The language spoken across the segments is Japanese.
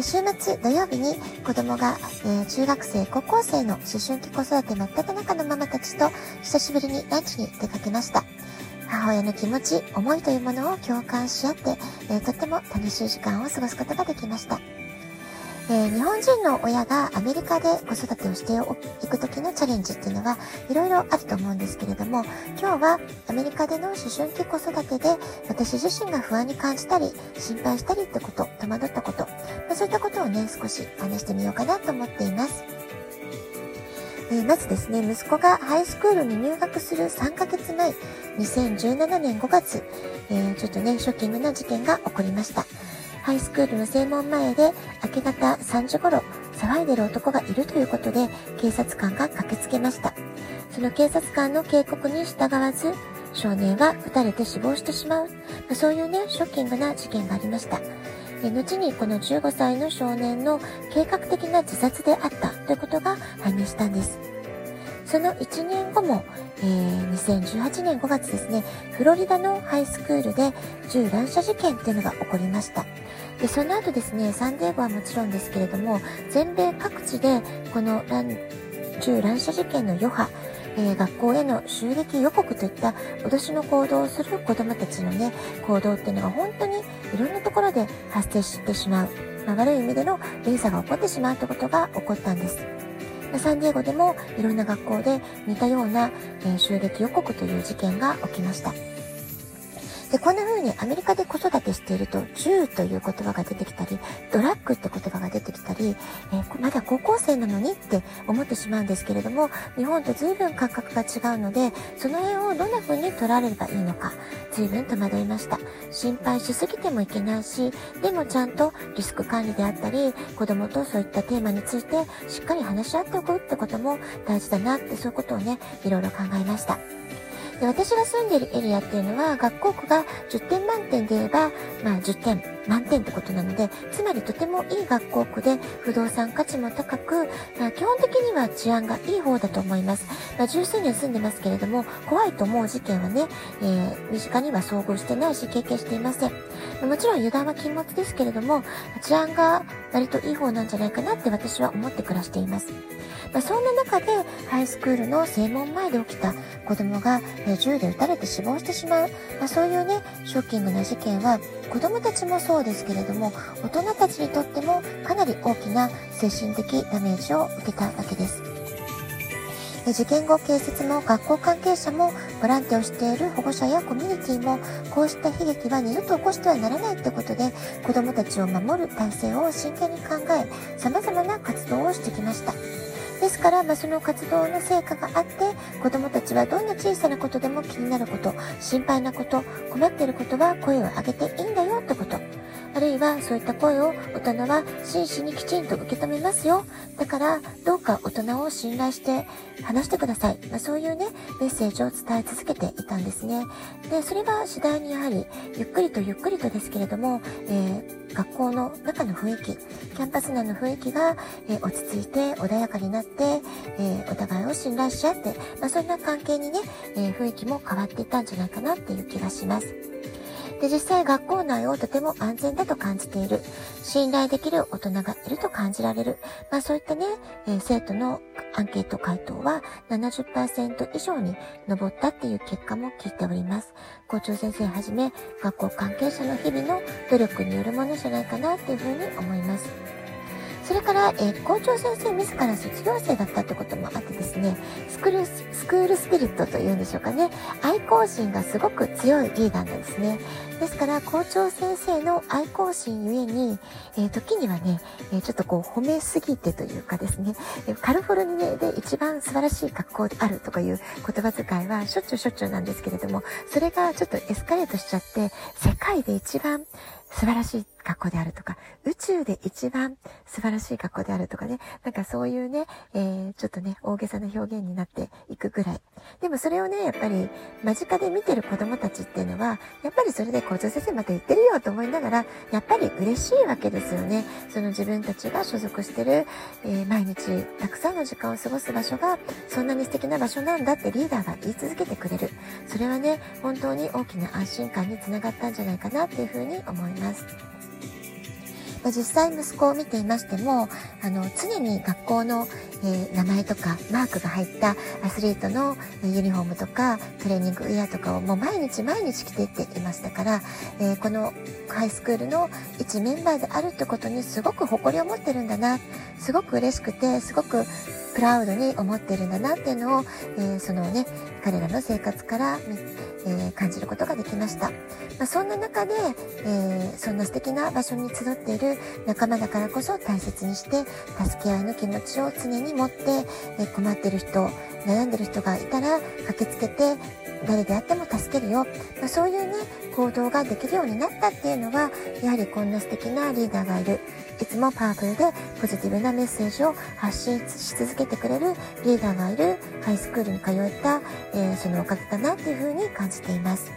週末土曜日に子供が、え、中学生、高校生の思春期子育て真っ只中のママたちと久しぶりにランチに出かけました。母親の気持ち、思いというものを共感し合って、え、とっても楽しい時間を過ごすことができました。えー、日本人の親がアメリカで子育てをしていく時のチャレンジっていうのはいろいろあると思うんですけれども、今日はアメリカでの思春期子育てで私自身が不安に感じたり、心配したりってこと、戸惑ったこと、まあ、そういったことをね、少し話してみようかなと思っています。え、まずですね、息子がハイスクールに入学する3ヶ月前、2017年5月、えー、ちょっとね、ショッキングな事件が起こりました。ハイスクールの正門前で明け方3時頃騒いでる男がいるということで警察官が駆けつけました。その警察官の警告に従わず少年は撃たれて死亡してしまう。まそういうね、ショッキングな事件がありました。後にこの15歳の少年の計画的な自殺であったということが判明したんです。その1年後も、えー、2018年5月ですね、フロリダのハイスクールで銃乱射事件っていうのが起こりました。で、その後ですね、サンデーゴはもちろんですけれども、全米各地でこの銃乱射事件の余波、えー、学校への襲撃予告といった脅しの行動をする子供たちのね、行動っていうのが本当にいろんなところで発生してしまう。まあ、悪い意味での連鎖が起こってしまうということが起こったんです。サンディエゴでもいろんな学校で似たような、え、襲撃予告という事件が起きました。で、こんな風にアメリカで子育てしていると、銃という言葉が出てきたり、ドラッグって言葉が出てきたり、えー、まだ高校生なのにって思ってしまうんですけれども、日本と随分感覚が違うので、その辺をどんな風に取られればいいのか、随分戸惑いました。心配しすぎてもいけないし、でもちゃんとリスク管理であったり、子供とそういったテーマについてしっかり話し合っておくってことも大事だなって、そういうことをね、いろいろ考えました。で私が住んでいるエリアっていうのは学校区が10点満点で言えば、まあ10点満点ってことなので、つまりとてもいい学校区で不動産価値も高く、まあ、基本的には治安がいい方だと思います。まあ、十数年住んでますけれども、怖いと思う事件はね、えー、身近には遭遇してないし経験していません。もちろん油断は禁物ですけれども、治安が割といい方なんじゃないかなって私は思って暮らしています。まあ、そんな中でハイスクールの正門前で起きた子供が、え銃で撃たれて死亡してしまう、まあ、そういうね、ショッキングな事件は子供たちもそうですけれども、大人たちにとってもかなり大きな精神的ダメージを受けたわけです。事件後、警察も学校関係者もボランティアをしている保護者やコミュニティもこうした悲劇は二度と起こしてはならないってことで子供たちを守る体制を真剣に考え様々な活動をしてきました。ですから、まあ、その活動の成果があって、子供たちはどんな小さなことでも気になること、心配なこと、困っていることは声を上げていいんだよってこと。るいはそういった声を大人は真摯にきちんと受け止めますよ。だからどうか大人を信頼して話してください。まあ、そういうね、メッセージを伝え続けていたんですね。で、それは次第にやはりゆっくりとゆっくりとですけれども、えー、学校の中の雰囲気、キャンパス内の雰囲気が、えー、落ち着いて穏やかになって、えー、お互いを信頼し合って、まあ、そんな関係にね、え雰囲気も変わっていたんじゃないかなっていう気がします。で、実際学校内をとても安全だと感じている。信頼できる大人がいると感じられる。まあそういったね、えー、生徒のアンケート回答は70%以上に上ったっていう結果も聞いております。校長先生はじめ学校関係者の日々の努力によるものじゃないかなっていうふうに思います。それから、えー、校長先生自ら卒業生だったってこともあってですね、スクール、スクールスピリットというんでしょうかね、愛好心がすごく強いリーダーなんですね。ですから、校長先生の愛好心ゆえに、えー、時にはね、えー、ちょっとこう褒めすぎてというかですね、カルフォルニアで一番素晴らしい学校であるとかいう言葉遣いはしょっちゅうしょっちゅうなんですけれども、それがちょっとエスカレートしちゃって、世界で一番素晴らしい学校であるとか、宇宙で一番素晴らしい学校であるとかね、なんかそういうね、えー、ちょっとね、大げさな表現になっていくぐらい。でもそれをね、やっぱり間近で見てる子供たちっていうのは、やっぱりそれで校長先生また言ってるよと思いながら、やっぱり嬉しいわけですよね。その自分たちが所属してる、えー、毎日たくさんの時間を過ごす場所が、そんなに素敵な場所なんだってリーダーが言い続けてくれる。それはね、本当に大きな安心感につながったんじゃないかなっていうふうに思います。まあ、実際息子を見ていましても、あの、常に学校の、えー、名前とかマークが入ったアスリートのユニフォームとかトレーニングウェアとかをもう毎日毎日着ていっていましたから、えー、このハイスクールの一メンバーであるってことにすごく誇りを持ってるんだな、すごく嬉しくて、すごくプラウドに思ってるんだなっていうのを、えー、そのね、彼らの生活からえー、感じることができました。まあ、そんな中で、えー、そんな素敵な場所に集っている仲間だからこそ大切にして、助け合いの気持ちを常に持って、えー、困ってる人、悩んでる人がいたら駆けつけて、誰であっても助けるよ。まあ、そういうね、行動ができるようになったっていうのは、やはりこんな素敵なリーダーがいる。いつもパワフルでポジティブなメッセージを発信し続けてくれるリーダーがいるハイスクールに通えた、えー、そのおかげかなっていうふうに感じています。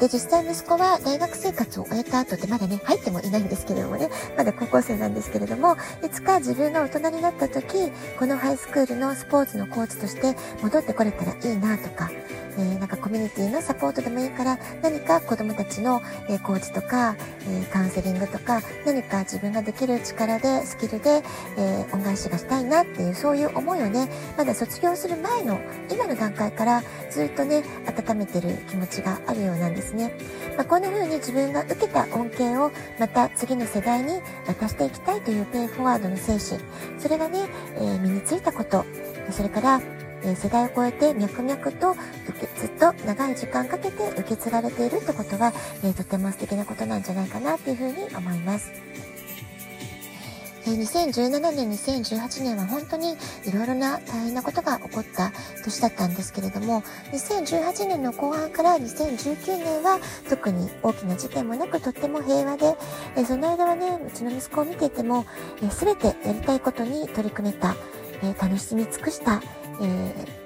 で、実際息子は大学生活を終えた後でまだね、入ってもいないんですけれどもね、まだ高校生なんですけれども、いつか自分が大人になった時、このハイスクールのスポーツのコーチとして戻ってこれたらいいなとか、えー、なんかコミュニティのサポートでもいいから何か子供たちの、えー、コーチとか、えー、カウンセリングとか何か自分ができる力でスキルで、え恩返しがしたいなっていうそういう思いをねまだ卒業する前の今の段階からずっとね温めてる気持ちがあるようなんです。ですね、まあ、こんな風に自分が受けた恩恵をまた次の世代に渡していきたいというペイフォワードの精神。それがね、え身についたこと。それからえ世代を超えて脈々と受けずっと長い時間かけて受け継がれているってことは、えとても素敵なことなんじゃないかなっていうふうに思います。2017年、2018年は本当にいろいろな大変なことが起こった年だったんですけれども、2018年の後半から2019年は特に大きな事件もなくとっても平和で、えその間はね、うちの息子を見ていても、え全てやりたいことに取り組めた、え楽しみ尽くした、え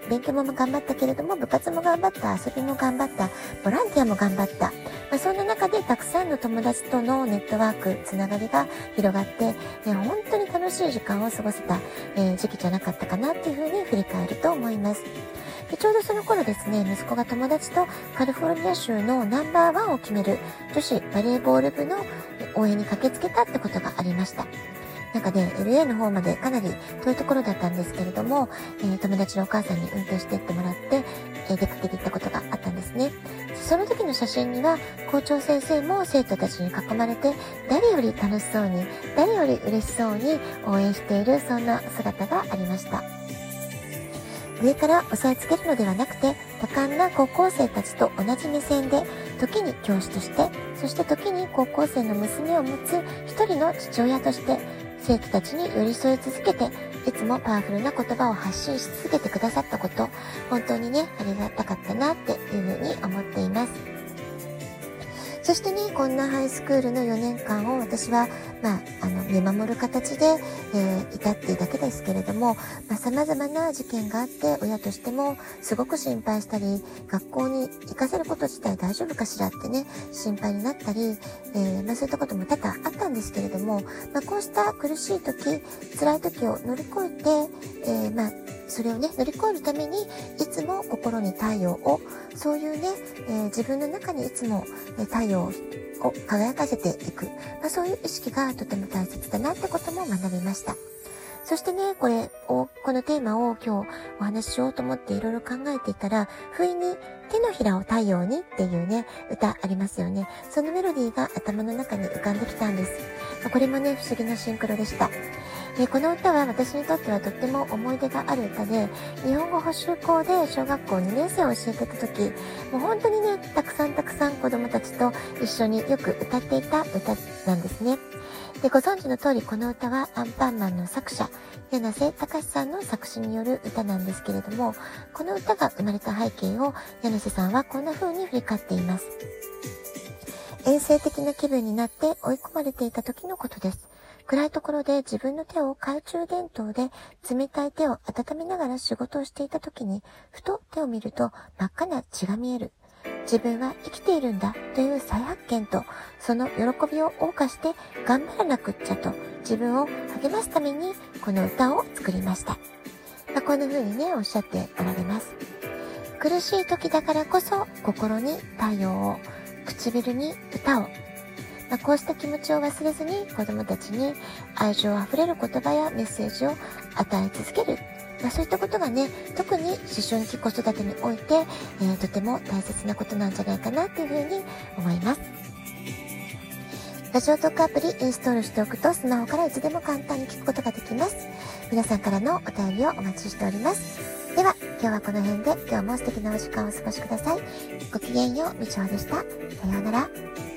ー、勉強も頑張ったけれども、部活も頑張った、遊びも頑張った、ボランティアも頑張った。まあ、そんな中でたくさんの友達とのネットワーク、つながりが広がって、えー、本当に楽しい時間を過ごせた、えー、時期じゃなかったかなっていうふうに振り返ると思います。でちょうどその頃ですね、息子が友達とカリフォルニア州のナンバーワンを決める女子バレーボール部の応援に駆けつけたってことがありました。なんかね、LA の方までかなり遠いところだったんですけれども、えー、友達のお母さんに運転してってもらって、えー、出かけていったことがあったんですね。その時の写真には、校長先生も生徒たちに囲まれて、誰より楽しそうに、誰より嬉しそうに応援している、そんな姿がありました。上から押さえつけるのではなくて、多感な高校生たちと同じ目線で、時に教師として、そして時に高校生の娘を持つ一人の父親として、生徒たちに寄り添い続けて、いつもパワフルな言葉を発信し続けてくださったこと、本当にね、ありがたかったなっていうふうに思っています。そしてね、こんなハイスクールの4年間を私は、まあ、見守る形で、えー、いたっていうだけですけれども、まあ、様々な事件があって、親としてもすごく心配したり、学校に行かせること自体大丈夫かしらってね、心配になったり、えー、まあ、そういったことも多々あったんですけれども、まあ、こうした苦しい時、辛い時を乗り越えて、えー、まあ、それをね、乗り越えるために、いつも心に太陽を、そういうね、えー、自分の中にいつも太陽をを輝かせていく、まあ、そういう意識がとても大切だなってことも学びました。そしてね、これを、このテーマを今日お話ししようと思っていろいろ考えていたら、不意に手のひらを太陽にっていうね、歌ありますよね。そのメロディーが頭の中に浮かんできたんです。これもね、不思議なシンクロでした。えこの歌は私にとってはとっても思い出がある歌で、日本語補習校で小学校2年生を教えてた時、もう本当にね、たくさんたくさん子供たちと一緒によく歌っていた歌なんですね。で、ご存知の通りこの歌はアンパンマンの作者、柳瀬隆さんの作詞による歌なんですけれども、この歌が生まれた背景を柳瀬さんはこんな風に振り返っています。遠征的な気分になって追い込まれていた時のことです。暗いところで自分の手を懐中電灯で冷たい手を温めながら仕事をしていた時に、ふと手を見ると真っ赤な血が見える。自分は生きているんだという再発見と、その喜びを謳歌して頑張らなくっちゃと自分を励ますためにこの歌を作りました。まあ、こんな風にね、おっしゃっておられます。苦しい時だからこそ心に太陽を、唇に歌を。まあ、こうした気持ちを忘れずに子供たちに愛情あふれる言葉やメッセージを与え続ける。まあ、そういったことがね、特に思春期子育てにおいて、えー、とても大切なことなんじゃないかなっていうふうに思います。ラジオトークアプリインストールしておくとスマホからいつでも簡単に聞くことができます。皆さんからのお便りをお待ちしております。では、今日はこの辺で今日も素敵なお時間をお過ごしください。ごきげんよう、みちおでした。さようなら。